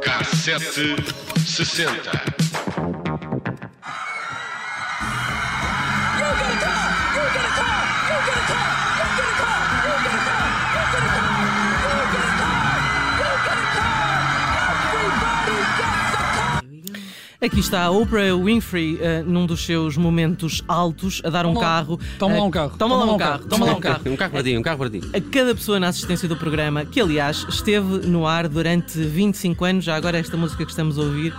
Cassete sessenta. Aqui está a Oprah Winfrey eh, num dos seus momentos altos a dar um Toma lá- carro. toma lá eh, um carro, Toma lá um carro. Toma lá um carro. Um carro para ti, um carro para ti. A cada pessoa na assistência do programa, que aliás esteve no ar durante 25 anos, já agora esta música que estamos a ouvir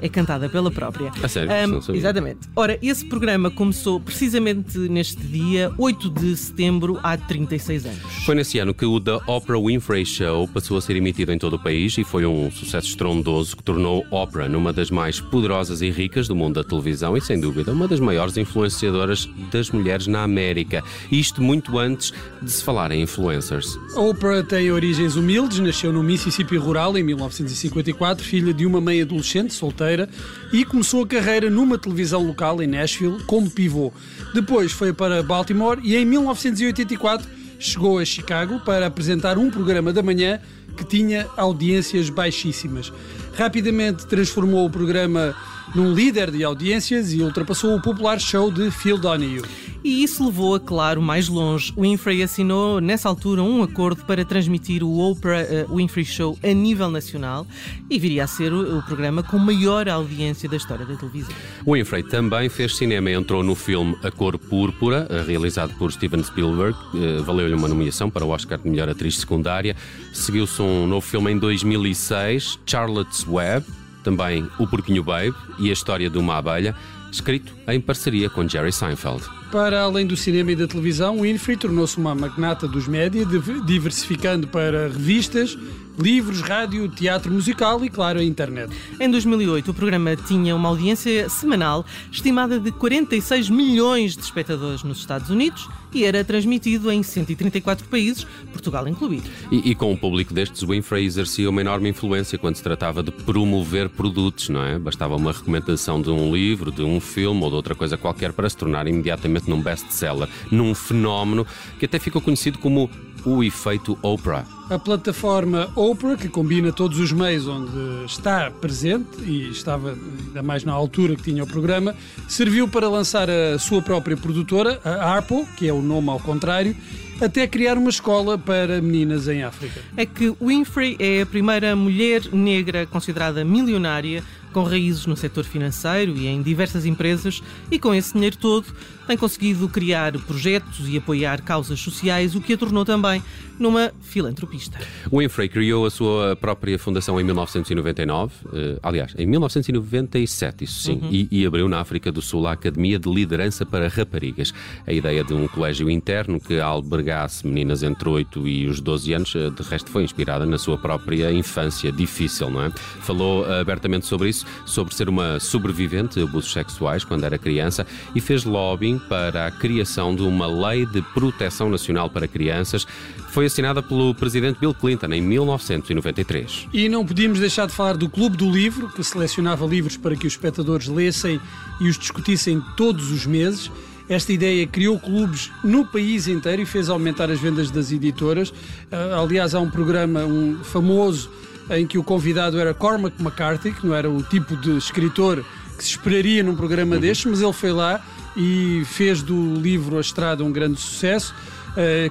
é cantada pela própria. A sério? Ahm, Não sabia. exatamente. Ora, esse programa começou precisamente neste dia, 8 de setembro, há 36 anos. Foi nesse ano que o The Oprah Winfrey Show passou a ser emitido em todo o país e foi um sucesso estrondoso que tornou Oprah numa das mais poderosas e ricas do mundo da televisão e, sem dúvida, uma das maiores influenciadoras das mulheres na América. Isto muito antes de se falar em influencers. Oprah tem origens humildes, nasceu no Mississippi rural em 1954, filha de uma mãe adolescente solteira e começou a carreira numa televisão local em Nashville como pivô. Depois foi para Baltimore e em 1984 chegou a Chicago para apresentar um programa da manhã que tinha audiências baixíssimas. Rapidamente transformou o programa num líder de audiências e ultrapassou o popular show de Phil Donahue. E isso levou a, claro, mais longe. Winfrey assinou, nessa altura, um acordo para transmitir o Oprah eh, Winfrey Show a nível nacional e viria a ser o, o programa com maior audiência da história da televisão. Winfrey também fez cinema entrou no filme A Cor Púrpura, eh, realizado por Steven Spielberg. Eh, Valeu-lhe uma nomeação para o Oscar de Melhor Atriz Secundária. Seguiu-se um novo filme em 2006, Charlotte's Web, também O Porquinho Babe e a História de uma Abelha, escrito em parceria com Jerry Seinfeld. Para além do cinema e da televisão, Winfrey tornou-se uma magnata dos média, div- diversificando para revistas, livros, rádio, teatro musical e, claro, a internet. Em 2008, o programa tinha uma audiência semanal estimada de 46 milhões de espectadores nos Estados Unidos e era transmitido em 134 países, Portugal incluído. E, e com um público destes, Winfrey exercia uma enorme influência quando se tratava de promover produtos, não é? Bastava uma recomendação de um livro, de um filme ou de outra coisa qualquer para se tornar imediatamente num best-seller, num fenómeno que até ficou conhecido como o efeito Oprah. A plataforma Oprah, que combina todos os meios onde está presente e estava ainda mais na altura que tinha o programa, serviu para lançar a sua própria produtora, a Harpo, que é o nome ao contrário, até criar uma escola para meninas em África. É que Winfrey é a primeira mulher negra considerada milionária com raízes no setor financeiro e em diversas empresas, e com esse dinheiro todo tem conseguido criar projetos e apoiar causas sociais, o que a tornou também numa filantropista. Winfrey criou a sua própria fundação em 1999, eh, aliás, em 1997, isso sim, e, e abriu na África do Sul a Academia de Liderança para Raparigas. A ideia de um colégio interno que albergasse meninas entre 8 e os 12 anos, eh, de resto, foi inspirada na sua própria infância difícil, não é? Falou eh, abertamente sobre isso, sobre ser uma sobrevivente de abusos sexuais quando era criança e fez lobbying para a criação de uma lei de proteção nacional para crianças. Foi assinada pelo presidente Bill Clinton em 1993. E não podíamos deixar de falar do Clube do Livro, que selecionava livros para que os espectadores lessem e os discutissem todos os meses. Esta ideia criou clubes no país inteiro e fez aumentar as vendas das editoras. Ah, aliás, há um programa um famoso em que o convidado era Cormac McCarthy, que não era o tipo de escritor que se esperaria num programa destes, mas ele foi lá e fez do livro A Estrada um grande sucesso,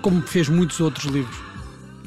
como fez muitos outros livros.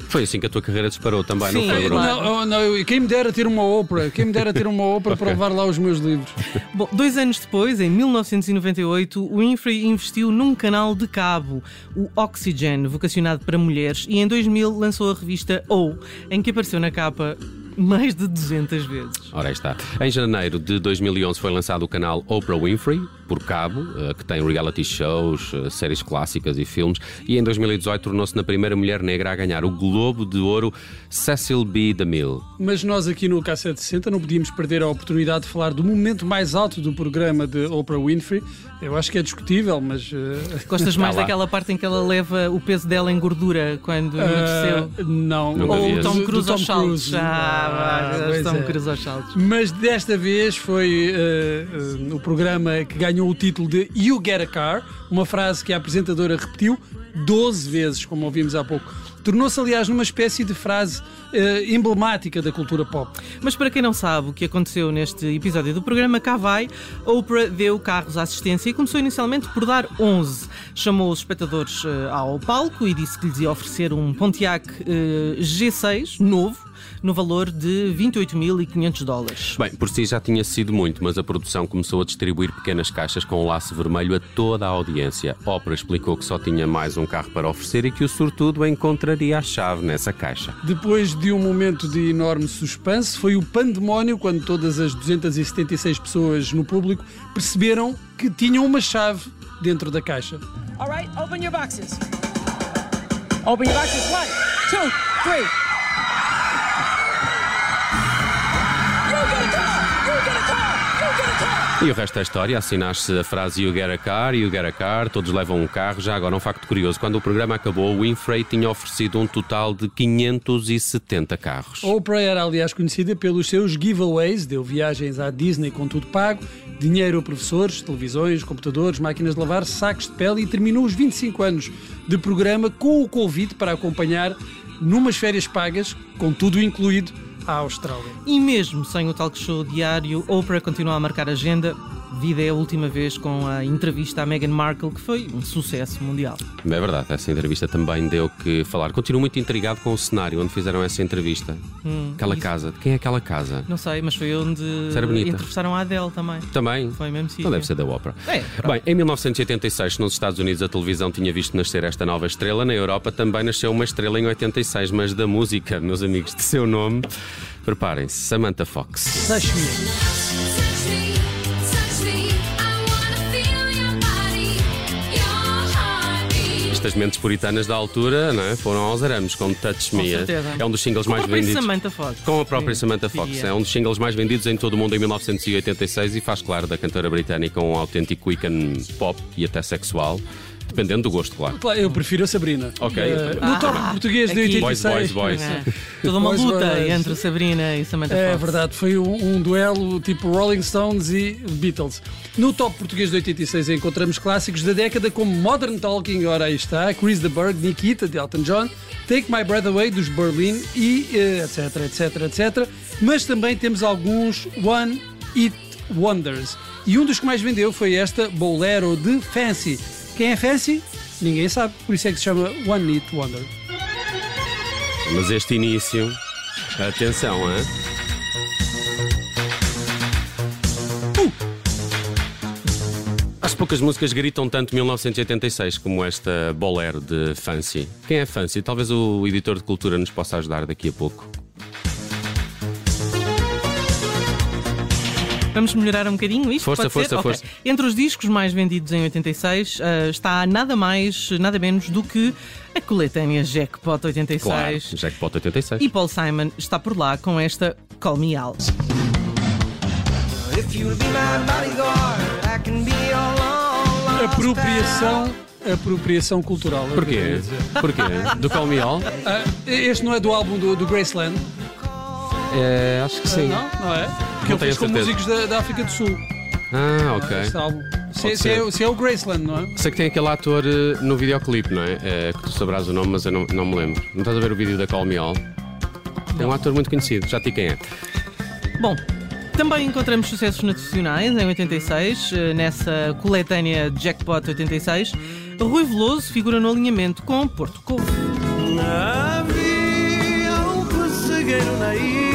Foi assim que a tua carreira disparou também, Sim, não foi, Bruno? Não, não, quem me dera ter uma ópera, quem me dera ter uma ópera para levar lá os meus livros. Bom, dois anos depois, em 1998, Winfrey investiu num canal de cabo, o Oxygen, vocacionado para mulheres, e em 2000 lançou a revista O, em que apareceu na capa mais de 200 vezes. Ora, aí está. Em janeiro de 2011 foi lançado o canal Oprah Winfrey, por cabo, eh, que tem reality shows, eh, séries clássicas e filmes, e em 2018 tornou-se na primeira mulher negra a ganhar o Globo de Ouro Cecil B. DeMille. Mas nós aqui no K760 não podíamos perder a oportunidade de falar do momento mais alto do programa de Oprah Winfrey. Eu acho que é discutível, mas. eh, Gostas mais lá. daquela parte em que ela leva o peso dela em gordura quando ah, não. Nunca Ou o. Tom Cruise aos Tom saltos. Cruise. Ah, Ah, Tom é. Cruise aos saltos. Mas desta vez foi eh, o programa que ganhou ganhou o título de You Get a Car, uma frase que a apresentadora repetiu 12 vezes, como ouvimos há pouco. Tornou-se, aliás, numa espécie de frase uh, emblemática da cultura pop. Mas para quem não sabe o que aconteceu neste episódio do programa, cá vai, Oprah deu carros à assistência e começou inicialmente por dar 11. Chamou os espectadores uh, ao palco e disse que lhes ia oferecer um Pontiac uh, G6 novo no valor de 28.500 dólares. Bem, por si já tinha sido muito, mas a produção começou a distribuir pequenas caixas com um laço vermelho a toda a audiência. Oprah explicou que só tinha mais um carro para oferecer e que o sortudo encontraria a chave nessa caixa. Depois de um momento de enorme suspense, foi o pandemónio quando todas as 276 pessoas no público perceberam que tinham uma chave dentro da caixa. All right, open your boxes. Open your boxes. One, two, three. E o resto é história, assinaste a frase You get a car, you get a car, todos levam um carro. Já agora, um facto curioso: quando o programa acabou, o Winfrey tinha oferecido um total de 570 carros. Oprah era, aliás, conhecida pelos seus giveaways, deu viagens à Disney com tudo pago, dinheiro a professores, televisões, computadores, máquinas de lavar, sacos de pele e terminou os 25 anos de programa com o convite para acompanhar numas férias pagas, com tudo incluído à Austrália. E mesmo sem o talk show diário, Oprah continua a marcar agenda. Vida é a última vez com a entrevista à Meghan Markle, que foi um sucesso mundial. É verdade, essa entrevista também deu que falar. Continuo muito intrigado com o cenário onde fizeram essa entrevista. Hum, aquela isso. casa. De quem é aquela casa? Não sei, mas foi onde entrevistaram a Adele também. Também? Foi mesmo sim. Não deve ser da Oprah. É, Bem, em 1986, nos Estados Unidos, a televisão tinha visto nascer esta nova estrela. Na Europa também nasceu uma estrela em 86, mas da música, meus amigos, de seu nome. Preparem-se, Samantha Fox. Estas mentes puritanas da altura não é? foram aos arames com Touch Me. É um dos singles com mais vendidos. Samantha Fox. Com a própria. Samantha Fox. É um dos singles mais vendidos em todo o mundo em 1986 e faz, claro, da cantora britânica um autêntico ícone pop e até sexual. Dependendo do gosto, claro. Eu prefiro a Sabrina. Ok. Uh, no top português de 86. Boys, boys, boys. É. Toda uma luta boys. entre Sabrina e Samantha É Fox. verdade, foi um, um, duelo tipo Rolling Stones e Beatles. No top português de 86 encontramos clássicos da década como Modern Talking, ora aí está, Chris the Berg, Nikita de Elton John, Take My Breath Away dos Berlin e uh, etc, etc, etc. Mas também temos alguns One It Wonders. E um dos que mais vendeu foi esta Bolero de Fancy quem é Fancy? Ninguém sabe, por isso é que se chama One Hit Wonder. Mas este início, atenção, hein? Uh! Acho poucas músicas gritam tanto 1986 como esta Bolero de Fancy. Quem é Fancy? Talvez o editor de cultura nos possa ajudar daqui a pouco. Vamos melhorar um bocadinho isto? Força, Pode força, ser? força. Okay. Entre os discos mais vendidos em 86 uh, está nada mais, nada menos do que a coletânea Jackpot 86. Claro, Jackpot 86. E Paul Simon está por lá com esta Call Me Al. Apropriação apropriação cultural. Porquê? Porquê? Do Call Me All? Uh, este não é do álbum do, do Graceland? É, acho que sim. Não, não é? Porque ele fez com músicos da, da, África do Sul. Ah, ok. Este álbum. Se, se, é, se, é, o Graceland, não é? Sei que tem aquele ator uh, no videoclipe, não é? é? Que tu sabrás o nome, mas eu não, não me lembro. Não estás a ver o vídeo da Call Me All? É um ator muito conhecido, já te quem é. Bom, também encontramos sucessos nacionais em 86, eh, nessa coletânea Jackpot 86. Rui Veloso figura no alinhamento com Porto Covo. Havia um pessegueiro na ilha.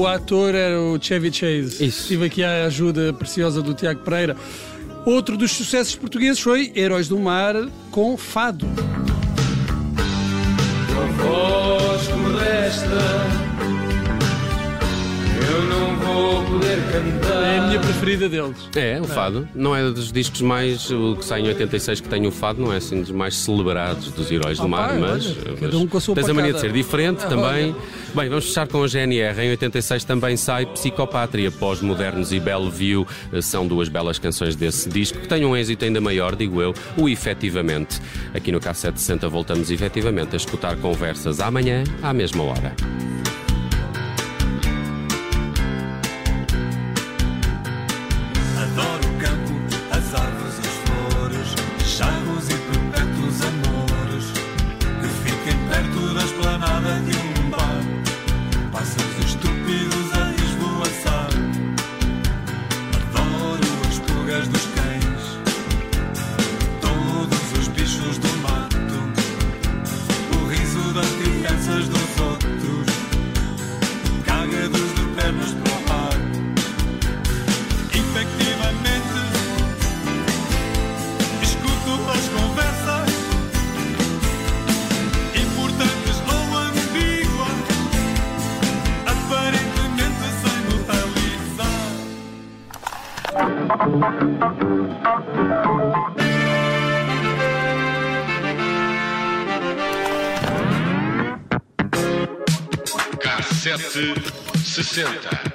O ator era o Chevy Chase. Isso. Tive aqui a ajuda preciosa do Tiago Pereira. Outro dos sucessos portugueses foi Heróis do Mar com Fado. Com voz modesta É a minha preferida deles. É, o fado. Não é dos discos mais. O que sai em 86 que tem o fado, não é assim dos mais celebrados dos heróis do mar, mas. Olha, mas um com a sua tens a mania de ser diferente também. Bem, vamos fechar com a GNR. Em 86 também sai Psicopátria, Pós-Modernos e Bellevue. São duas belas canções desse disco que têm um êxito ainda maior, digo eu, o efetivamente. Aqui no K760 voltamos efetivamente a escutar conversas amanhã, à mesma hora. Cassete sessenta.